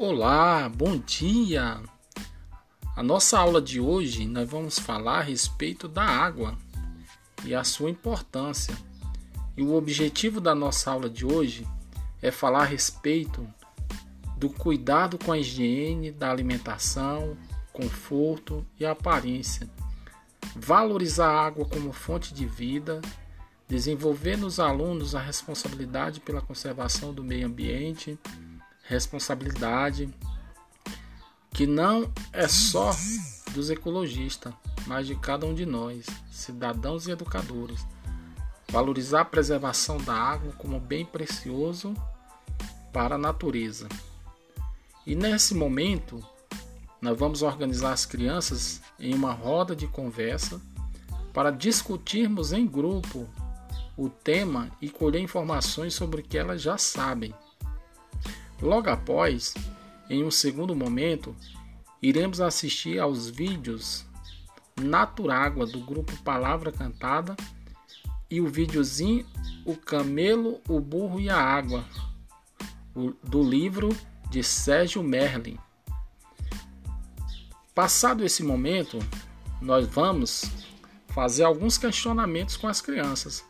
Olá, bom dia! A nossa aula de hoje nós vamos falar a respeito da água e a sua importância. E o objetivo da nossa aula de hoje é falar a respeito do cuidado com a higiene da alimentação, conforto e aparência. Valorizar a água como fonte de vida, desenvolver nos alunos a responsabilidade pela conservação do meio ambiente responsabilidade que não é só dos ecologistas, mas de cada um de nós, cidadãos e educadores. Valorizar a preservação da água como bem precioso para a natureza. E nesse momento, nós vamos organizar as crianças em uma roda de conversa para discutirmos em grupo o tema e colher informações sobre o que elas já sabem. Logo após, em um segundo momento, iremos assistir aos vídeos Naturágua do grupo Palavra Cantada e o videozinho O Camelo, o Burro e a Água do livro de Sérgio Merlin. Passado esse momento, nós vamos fazer alguns questionamentos com as crianças,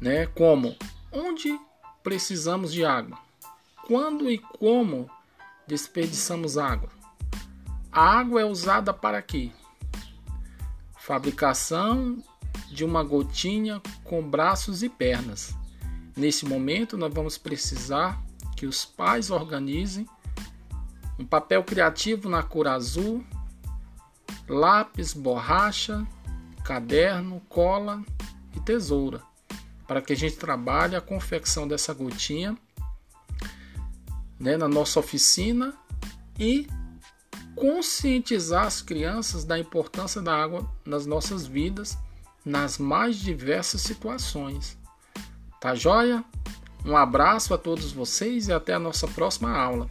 né? Como onde precisamos de água? Quando e como desperdiçamos água? A água é usada para quê? Fabricação de uma gotinha com braços e pernas. Nesse momento, nós vamos precisar que os pais organizem um papel criativo na cor azul, lápis, borracha, caderno, cola e tesoura, para que a gente trabalhe a confecção dessa gotinha né, na nossa oficina e conscientizar as crianças da importância da água nas nossas vidas, nas mais diversas situações. Tá joia? Um abraço a todos vocês e até a nossa próxima aula.